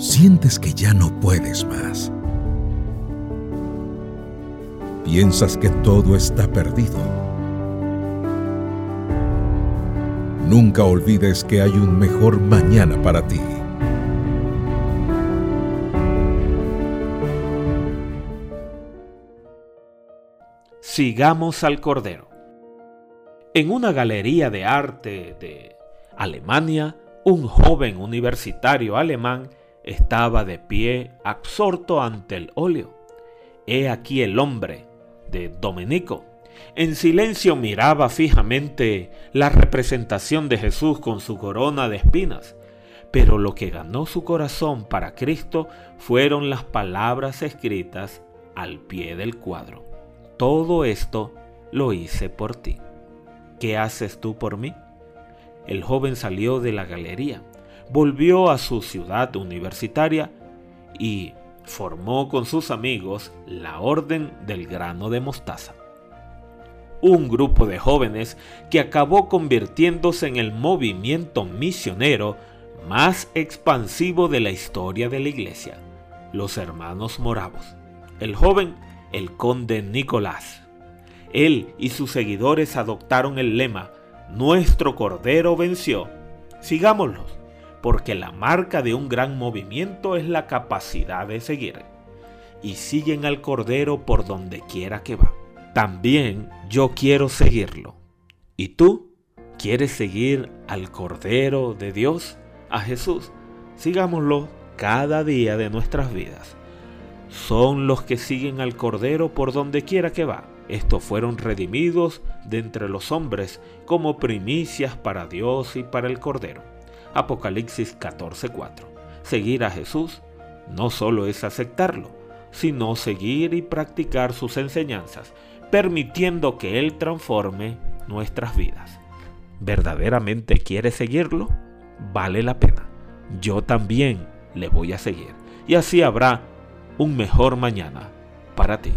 sientes que ya no puedes más. Piensas que todo está perdido. Nunca olvides que hay un mejor mañana para ti. Sigamos al Cordero. En una galería de arte de Alemania, un joven universitario alemán estaba de pie absorto ante el óleo. He aquí el hombre de Domenico. En silencio miraba fijamente la representación de Jesús con su corona de espinas. Pero lo que ganó su corazón para Cristo fueron las palabras escritas al pie del cuadro. Todo esto lo hice por ti. ¿Qué haces tú por mí? El joven salió de la galería volvió a su ciudad universitaria y formó con sus amigos la Orden del Grano de Mostaza. Un grupo de jóvenes que acabó convirtiéndose en el movimiento misionero más expansivo de la historia de la iglesia, los hermanos moravos. El joven, el conde Nicolás. Él y sus seguidores adoptaron el lema, Nuestro Cordero venció. Sigámoslos porque la marca de un gran movimiento es la capacidad de seguir. Y siguen al Cordero por donde quiera que va. También yo quiero seguirlo. ¿Y tú? ¿Quieres seguir al Cordero de Dios, a Jesús? Sigámoslo cada día de nuestras vidas. Son los que siguen al Cordero por donde quiera que va. Estos fueron redimidos de entre los hombres como primicias para Dios y para el Cordero. Apocalipsis 14:4. Seguir a Jesús no solo es aceptarlo, sino seguir y practicar sus enseñanzas, permitiendo que Él transforme nuestras vidas. ¿Verdaderamente quiere seguirlo? Vale la pena. Yo también le voy a seguir. Y así habrá un mejor mañana para ti.